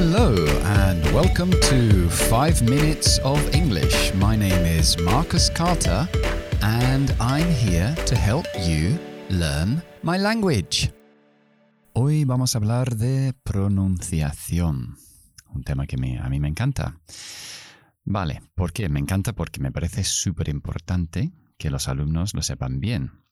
Hello and welcome to 5 Minutes of English. My name is Marcus Carter and I'm here to help you learn my language. Hoy vamos a hablar de pronunciación, un tema que a mí me encanta. Vale, ¿por qué? Me encanta porque me parece súper importante que los alumnos lo sepan bien.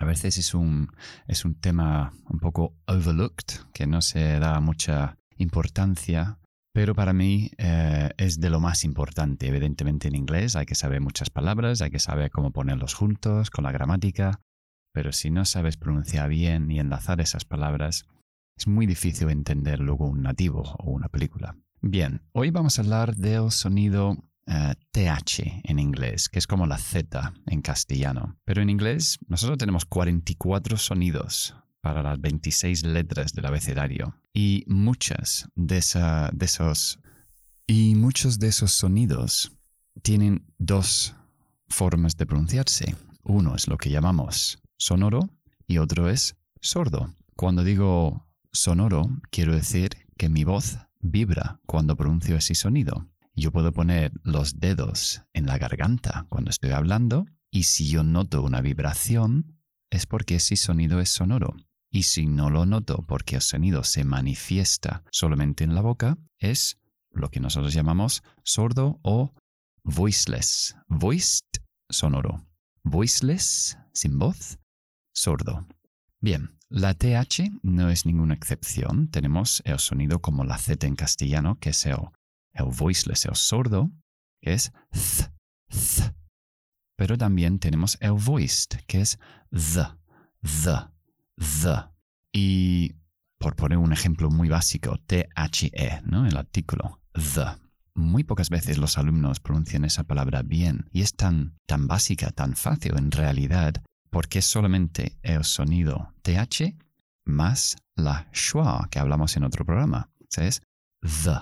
A veces es un, es un tema un poco overlooked, que no se da mucha importancia, pero para mí eh, es de lo más importante. Evidentemente en inglés hay que saber muchas palabras, hay que saber cómo ponerlos juntos con la gramática, pero si no sabes pronunciar bien y enlazar esas palabras, es muy difícil entender luego un nativo o una película. Bien, hoy vamos a hablar del sonido TH eh, en inglés, que es como la Z en castellano. Pero en inglés nosotros tenemos 44 sonidos para las 26 letras del abecedario y muchas de, de esos y muchos de esos sonidos tienen dos formas de pronunciarse. Uno es lo que llamamos sonoro y otro es sordo. Cuando digo sonoro, quiero decir que mi voz vibra cuando pronuncio ese sonido. Yo puedo poner los dedos en la garganta cuando estoy hablando y si yo noto una vibración es porque ese sonido es sonoro. Y si no lo noto porque el sonido se manifiesta solamente en la boca, es lo que nosotros llamamos sordo o voiceless. Voiced, sonoro. Voiceless, sin voz, sordo. Bien, la TH no es ninguna excepción. Tenemos el sonido como la Z en castellano, que es el, voiceless, el sordo, que es th, th. Pero también tenemos el voiced, que es the, the, the. Y por poner un ejemplo muy básico, T-H-E, ¿no? El artículo, the. Muy pocas veces los alumnos pronuncian esa palabra bien y es tan, tan básica, tan fácil en realidad porque es solamente el sonido TH más la schwa que hablamos en otro programa. Es the,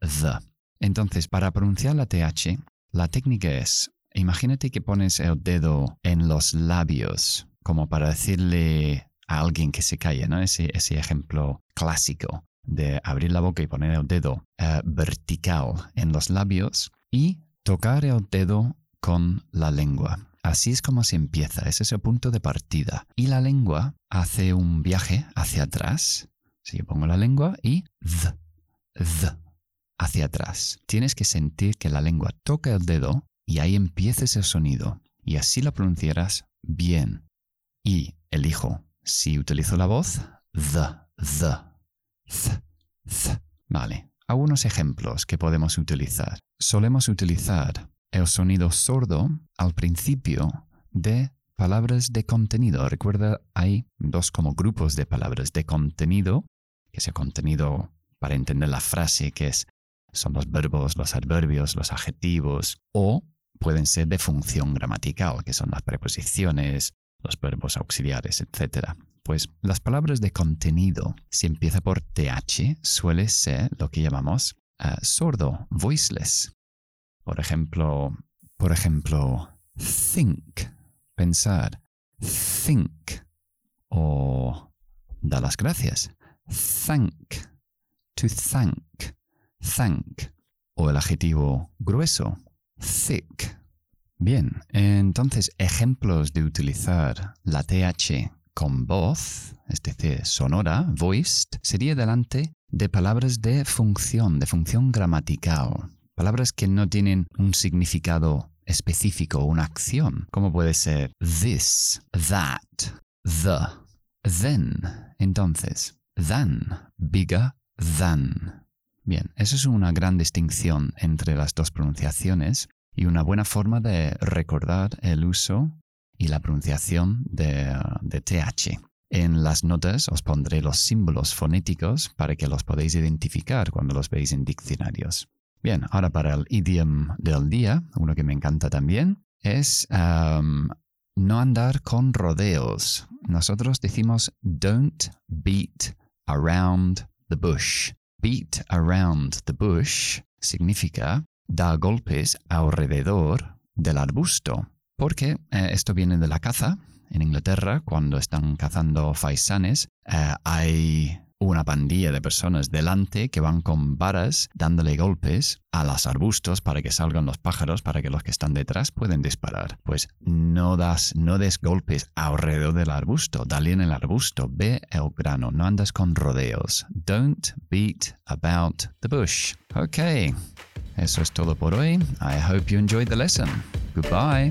the. Entonces, para pronunciar la TH, la técnica es, imagínate que pones el dedo en los labios, como para decirle a alguien que se calle, ¿no? Ese, ese ejemplo clásico de abrir la boca y poner el dedo eh, vertical en los labios y tocar el dedo con la lengua. Así es como se empieza, ese es el punto de partida. Y la lengua hace un viaje hacia atrás. Si yo pongo la lengua y th, th, hacia atrás. Tienes que sentir que la lengua toca el dedo y ahí empieza ese sonido. Y así lo pronunciarás bien. Y elijo, si utilizo la voz, the, the, th, th. Vale, algunos ejemplos que podemos utilizar. Solemos utilizar el sonido sordo al principio de palabras de contenido. Recuerda, hay dos como grupos de palabras de contenido, que es el contenido para entender la frase, que es, son los verbos, los adverbios, los adjetivos, o pueden ser de función gramatical, que son las preposiciones, los verbos auxiliares, etc. Pues las palabras de contenido, si empieza por TH, suele ser lo que llamamos eh, sordo, voiceless. Por ejemplo, por ejemplo, think, pensar, think, o da las gracias, thank, to thank, thank, o el adjetivo grueso, thick. Bien, entonces ejemplos de utilizar la TH con voz, es decir, sonora, voiced, sería delante de palabras de función, de función gramatical. Palabras que no tienen un significado específico, una acción, como puede ser this, that, the, then, entonces, than, bigger than. Bien, eso es una gran distinción entre las dos pronunciaciones y una buena forma de recordar el uso y la pronunciación de, TH. En las notas os pondré los símbolos fonéticos para que los podáis identificar cuando los veis en diccionarios. Bien, ahora para el idioma del día, uno que me encanta también, es no andar con rodeos. Nosotros decimos don't beat around the bush. Beat around the bush significa dar golpes alrededor del arbusto. Porque eh, esto viene de la caza. En Inglaterra, cuando están cazando faisanes, eh, hay una pandilla de personas delante que van con varas dándole golpes a los arbustos para que salgan los pájaros, para que los que están detrás pueden disparar. Pues no das, no des golpes alrededor del arbusto, dale en el arbusto, ve el grano, no andas con rodeos. Don't beat about the bush. Ok, eso es todo por hoy. I hope you enjoyed the lesson. Goodbye.